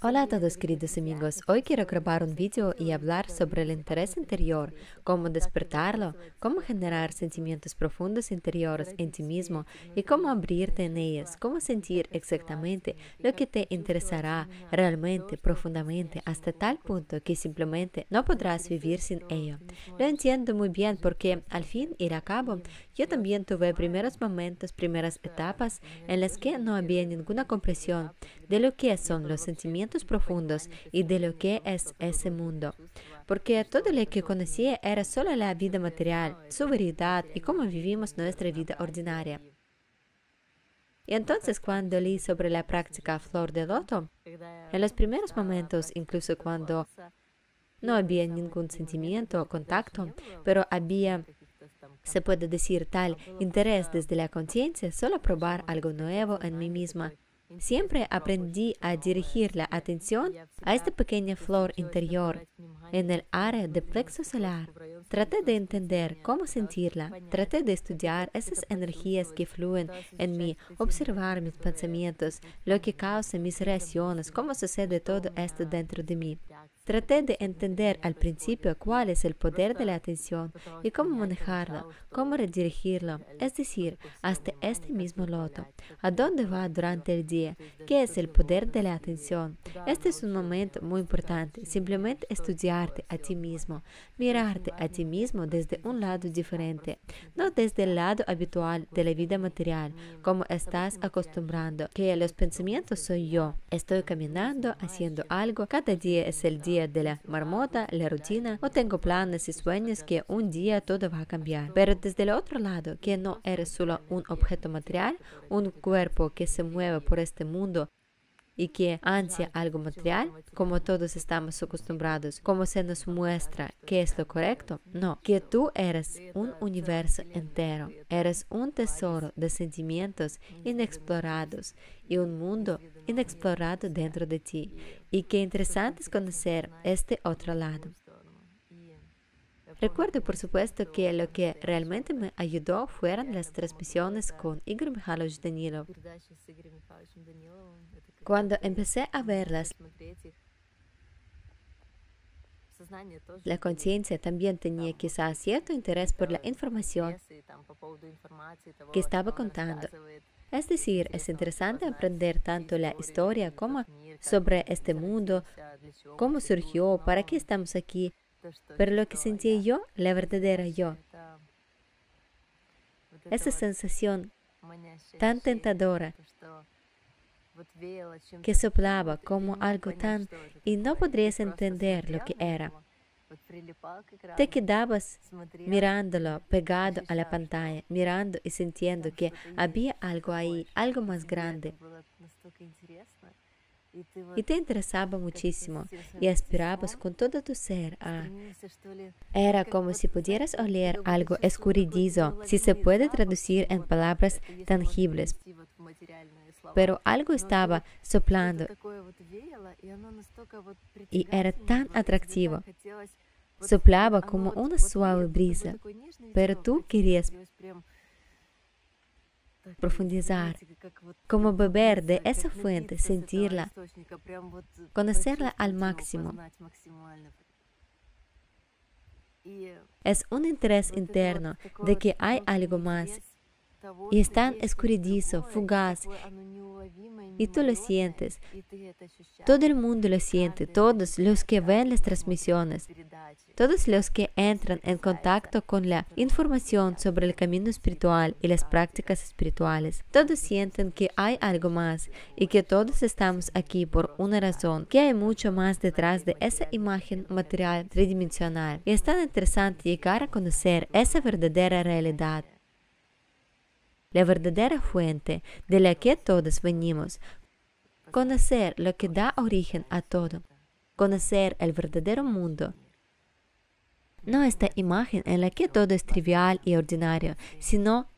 Hola a todos queridos amigos, hoy quiero grabar un vídeo y hablar sobre el interés interior, cómo despertarlo, cómo generar sentimientos profundos interiores en ti mismo y cómo abrirte en ellos, cómo sentir exactamente lo que te interesará realmente, profundamente, hasta tal punto que simplemente no podrás vivir sin ello. Lo entiendo muy bien porque al fin y al cabo yo también tuve primeros momentos, primeras etapas en las que no había ninguna comprensión de lo que son los sentimientos profundos y de lo que es ese mundo, porque todo lo que conocía era solo la vida material, su veridad y cómo vivimos nuestra vida ordinaria. Y entonces cuando leí sobre la práctica flor de loto, en los primeros momentos, incluso cuando no había ningún sentimiento o contacto, pero había, se puede decir, tal interés desde la conciencia, solo probar algo nuevo en mí misma Siempre aprendí a dirigir la atención a esta pequeña flor interior en el área de plexo solar. Traté de entender cómo sentirla, traté de estudiar esas energías que fluyen en mí, observar mis pensamientos, lo que causa mis reacciones, cómo sucede todo esto dentro de mí. Traté de entender al principio cuál es el poder de la atención y cómo manejarlo, cómo redirigirlo, es decir, hasta este mismo loto. ¿A dónde va durante el día? ¿Qué es el poder de la atención? Este es un momento muy importante, simplemente estudiarte a ti mismo, mirarte a ti mismo desde un lado diferente, no desde el lado habitual de la vida material, como estás acostumbrando, que los pensamientos soy yo. Estoy caminando, haciendo algo, cada día es el día de la marmota, la rutina, o tengo planes y sueños que un día todo va a cambiar. Pero desde el otro lado, que no eres solo un objeto material, un cuerpo que se mueve por este mundo y que ansia algo material, como todos estamos acostumbrados, como se nos muestra que es lo correcto. No, que tú eres un universo entero, eres un tesoro de sentimientos inexplorados y un mundo inexplorado dentro de ti. Y qué interesante es conocer este otro lado. Recuerdo, por supuesto, que lo que realmente me ayudó fueron las transmisiones con Igor Mikhailovich Danilov. Cuando empecé a verlas, la conciencia también tenía quizás cierto interés por la información que estaba contando. Es decir, es interesante aprender tanto la historia como sobre este mundo, cómo surgió, para qué estamos aquí, pero lo que sentí yo, la verdadera yo, esa sensación tan tentadora que soplaba como algo tan y no podrías entender lo que era. Te quedabas mirándolo pegado a la pantalla, mirando y sintiendo que había algo ahí, algo más grande. Y te interesaba muchísimo y aspirabas con todo tu ser. A... Era como si pudieras oler algo escurridizo, si se puede traducir en palabras tangibles. Pero algo estaba soplando. Y era tan atractivo. Soplaba como una suave brisa, pero tú querías profundizar, como beber de esa fuente, sentirla, conocerla al máximo. Es un interés interno de que hay algo más y es tan escurridizo, fugaz, y tú lo sientes. Todo el mundo lo siente, todos los que ven las transmisiones, todos los que entran en contacto con la información sobre el camino espiritual y las prácticas espirituales, todos sienten que hay algo más y que todos estamos aquí por una razón, que hay mucho más detrás de esa imagen material tridimensional. Y es tan interesante llegar a conocer esa verdadera realidad la verdadera fuente de la que todos venimos, conocer lo que da origen a todo, conocer el verdadero mundo. No esta imagen en la que todo es trivial y ordinario, sino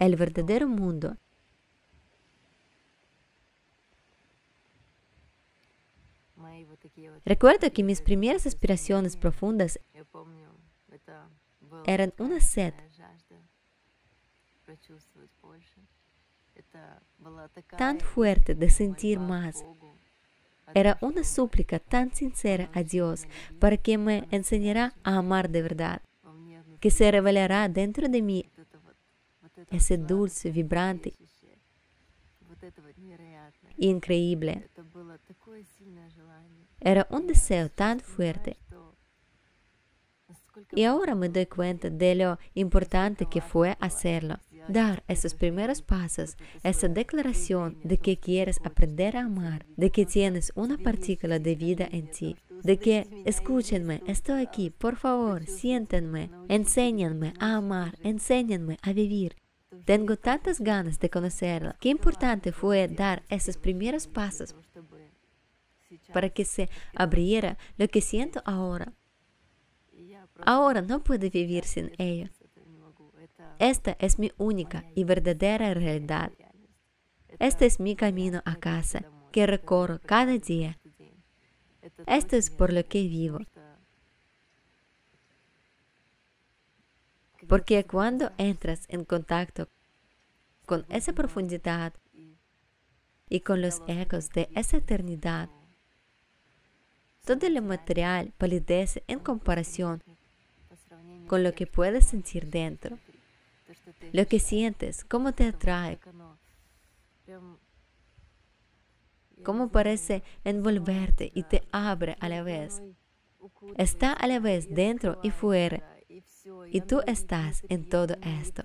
el verdadero mundo. Recuerdo que mis primeras aspiraciones profundas eran una sed tan fuerte de sentir más. Era una súplica tan sincera a Dios para que me enseñara a amar de verdad, que se revelará dentro de mí ese dulce, vibrante increíble. Era un deseo tan fuerte. Y ahora me doy cuenta de lo importante que fue hacerlo. Dar esos primeros pasos, esa declaración de que quieres aprender a amar, de que tienes una partícula de vida en ti, de que escúchenme, estoy aquí, por favor, siéntenme, enséñenme a amar, enséñenme a vivir. Tengo tantas ganas de conocerla. Qué importante fue dar esos primeros pasos para que se abriera lo que siento ahora. Ahora no puedo vivir sin ello. Esta es mi única y verdadera realidad. Este es mi camino a casa que recorro cada día. Esto es por lo que vivo. Porque cuando entras en contacto con esa profundidad y con los ecos de esa eternidad, todo lo material palidece en comparación con lo que puedes sentir dentro. Lo que sientes, cómo te atrae, cómo parece envolverte y te abre a la vez. Está a la vez dentro y fuera, y tú estás en todo esto.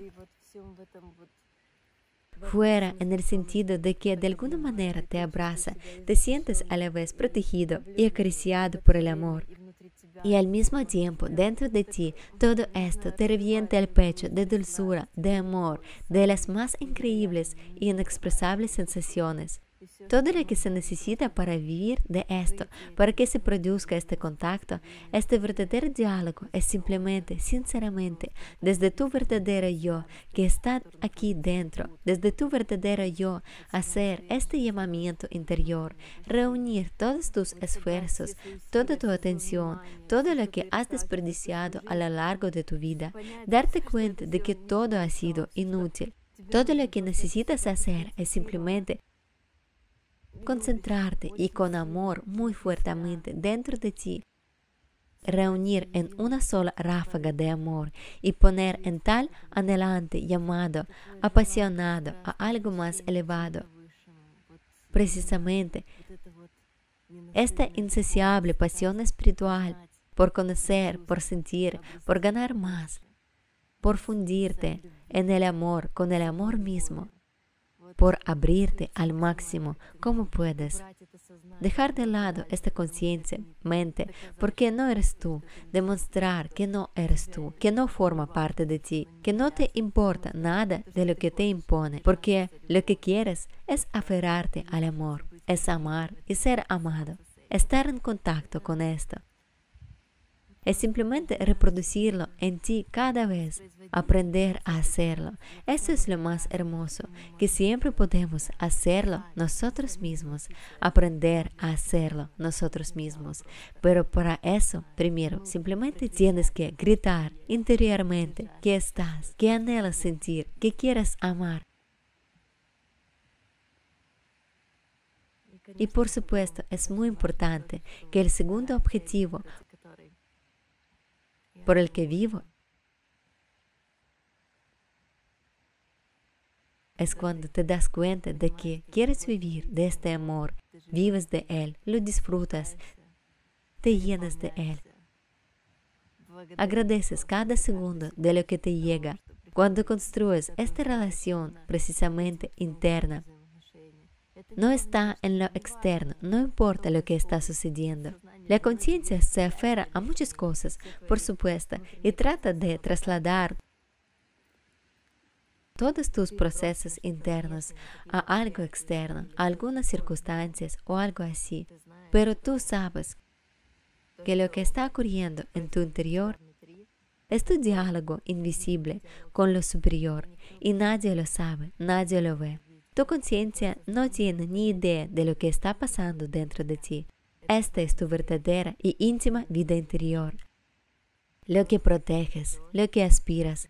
Fuera en el sentido de que de alguna manera te abraza, te sientes a la vez protegido y acariciado por el amor. Y al mismo tiempo, dentro de ti, todo esto te revienta el pecho de dulzura, de amor, de las más increíbles y inexpresables sensaciones. Todo lo que se necesita para vivir de esto, para que se produzca este contacto, este verdadero diálogo, es simplemente, sinceramente, desde tu verdadero yo que está aquí dentro, desde tu verdadero yo, hacer este llamamiento interior, reunir todos tus esfuerzos, toda tu atención, todo lo que has desperdiciado a lo largo de tu vida, darte cuenta de que todo ha sido inútil. Todo lo que necesitas hacer es simplemente concentrarte y con amor muy fuertemente dentro de ti, reunir en una sola ráfaga de amor y poner en tal anhelante llamado, apasionado a algo más elevado. Precisamente, esta insaciable pasión espiritual por conocer, por sentir, por ganar más, por fundirte en el amor con el amor mismo por abrirte al máximo. Como puedes. Dejar de lado esta conciencia, mente, porque no eres tú, demostrar que no eres tú, que no forma parte de ti, que no te importa nada de lo que te impone, porque lo que quieres es aferrarte al amor, es amar y ser amado, estar en contacto con esto es simplemente reproducirlo en ti cada vez, aprender a hacerlo. Eso es lo más hermoso, que siempre podemos hacerlo nosotros mismos, aprender a hacerlo nosotros mismos. Pero para eso, primero, simplemente tienes que gritar interiormente que estás, que anhelas sentir, que quieres amar. Y por supuesto, es muy importante que el segundo objetivo por el que vivo. Es cuando te das cuenta de que quieres vivir de este amor, vives de él, lo disfrutas, te llenas de él. Agradeces cada segundo de lo que te llega cuando construyes esta relación precisamente interna. No está en lo externo, no importa lo que está sucediendo. La conciencia se aferra a muchas cosas, por supuesto, y trata de trasladar todos tus procesos internos a algo externo, a algunas circunstancias o algo así. Pero tú sabes que lo que está ocurriendo en tu interior es tu diálogo invisible con lo superior y nadie lo sabe, nadie lo ve. Tu conciencia no tiene ni idea de lo que está pasando dentro de ti. Esta es tu verdadera y íntima vida interior. Lo que proteges, lo que aspiras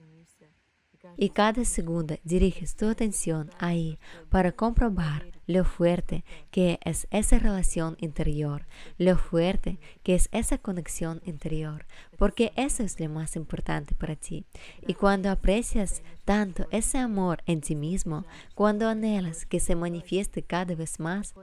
Y cada segundo diriges tu atención ahí para comprobar lo fuerte que es esa relación interior, lo fuerte que es esa conexión interior, porque eso es lo más importante para ti. Y cuando aprecias tanto ese amor en ti mismo, cuando anhelas que se manifieste cada vez más,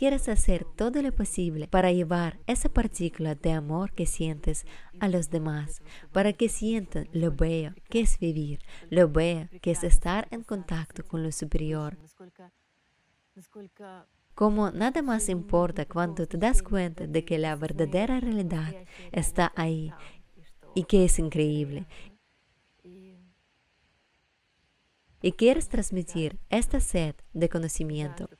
quieres hacer todo lo posible para llevar esa partícula de amor que sientes a los demás, para que sientan lo bello que es vivir, lo bello que es estar en contacto con lo superior. Como nada más importa cuando te das cuenta de que la verdadera realidad está ahí y que es increíble. Y quieres transmitir esta sed de conocimiento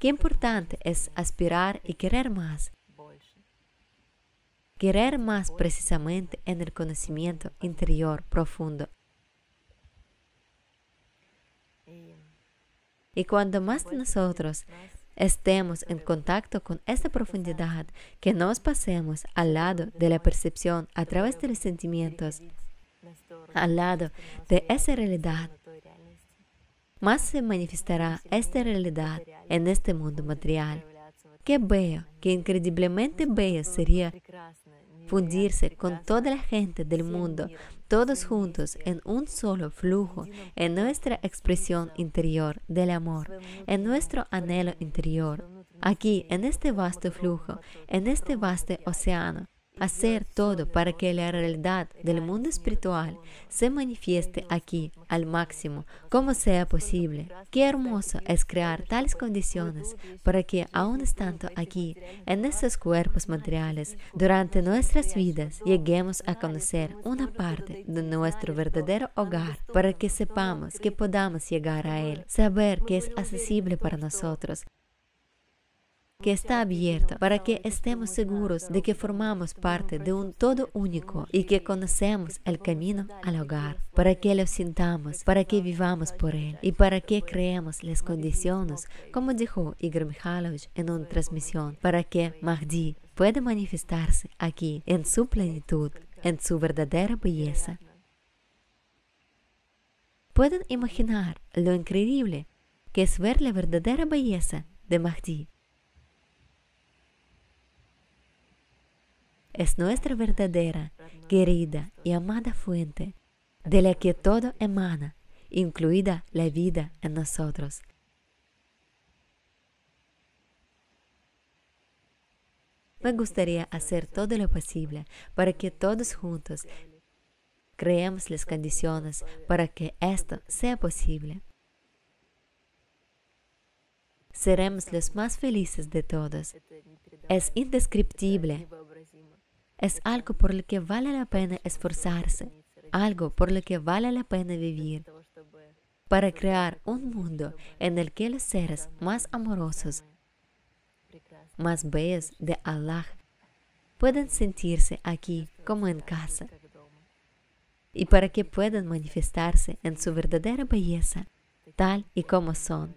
Qué importante es aspirar y querer más. Querer más precisamente en el conocimiento interior profundo. Y cuando más de nosotros estemos en contacto con esta profundidad, que nos pasemos al lado de la percepción a través de los sentimientos, al lado de esa realidad más se manifestará esta realidad en este mundo material. Qué bello, qué increíblemente bello sería fundirse con toda la gente del mundo, todos juntos en un solo flujo, en nuestra expresión interior del amor, en nuestro anhelo interior, aquí en este vasto flujo, en este vasto océano hacer todo para que la realidad del mundo espiritual se manifieste aquí al máximo, como sea posible. Qué hermoso es crear tales condiciones para que, aún estando aquí, en estos cuerpos materiales, durante nuestras vidas, lleguemos a conocer una parte de nuestro verdadero hogar, para que sepamos que podamos llegar a él, saber que es accesible para nosotros, que está abierto para que estemos seguros de que formamos parte de un todo único y que conocemos el camino al hogar, para que lo sintamos, para que vivamos por él y para que creemos las condiciones, como dijo Igor Mikhailovich en una transmisión, para que Mahdi pueda manifestarse aquí en su plenitud, en su verdadera belleza. Pueden imaginar lo increíble que es ver la verdadera belleza de Mahdi es nuestra verdadera, querida y amada fuente, de la que todo emana, incluida la vida en nosotros. Me gustaría hacer todo lo posible para que todos juntos creemos las condiciones para que esto sea posible. Seremos los más felices de todos. Es indescriptible es algo por lo que vale la pena esforzarse, algo por lo que vale la pena vivir, para crear un mundo en el que los seres más amorosos, más bellos de Allah puedan sentirse aquí como en casa y para que puedan manifestarse en su verdadera belleza, tal y como son.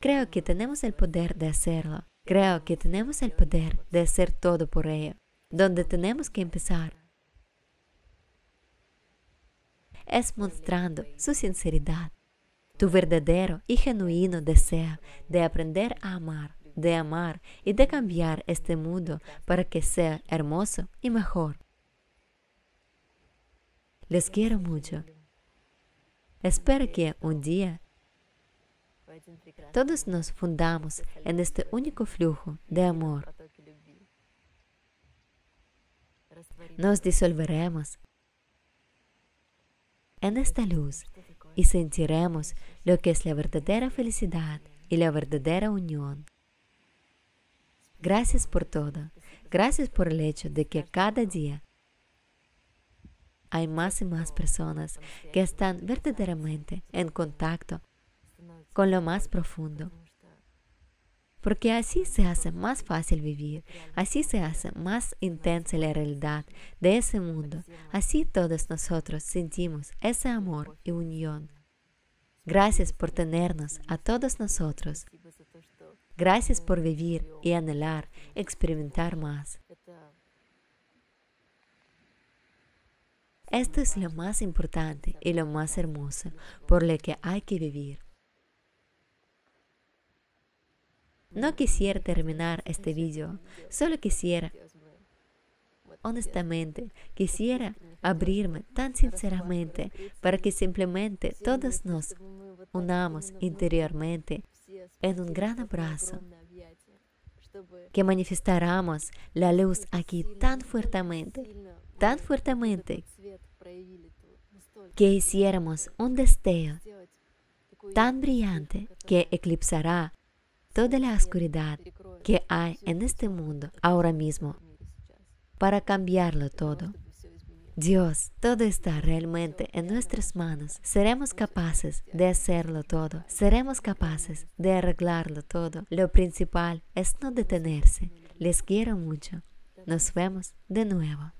Creo que tenemos el poder de hacerlo Creo que tenemos el poder de hacer todo por ello. Donde tenemos que empezar es mostrando su sinceridad, tu verdadero y genuino deseo de aprender a amar, de amar y de cambiar este mundo para que sea hermoso y mejor. Les quiero mucho. Espero que un día todos nos fundamos en este único flujo de amor. Nos disolveremos en esta luz y sentiremos lo que es la verdadera felicidad y la verdadera unión. Gracias por todo. Gracias por el hecho de que cada día hay más y más personas que están verdaderamente en contacto con lo más profundo. Porque así se hace más fácil vivir, así se hace más intensa la realidad de ese mundo, así todos nosotros sentimos ese amor y unión. Gracias por tenernos a todos nosotros. Gracias por vivir y anhelar, experimentar más. Esto es lo más importante y lo más hermoso por lo que hay que vivir. No quisiera terminar este video, solo quisiera, honestamente, quisiera abrirme tan sinceramente para que simplemente todos nos unamos interiormente en un gran abrazo, que manifestáramos la luz aquí tan fuertemente, tan fuertemente, que hiciéramos un destello tan brillante que eclipsará toda la oscuridad que hay en este mundo ahora mismo para cambiarlo todo. Dios, todo está realmente en nuestras manos. Seremos capaces de hacerlo todo. Seremos capaces de arreglarlo todo. Lo principal es no detenerse. Les quiero mucho. Nos vemos de nuevo.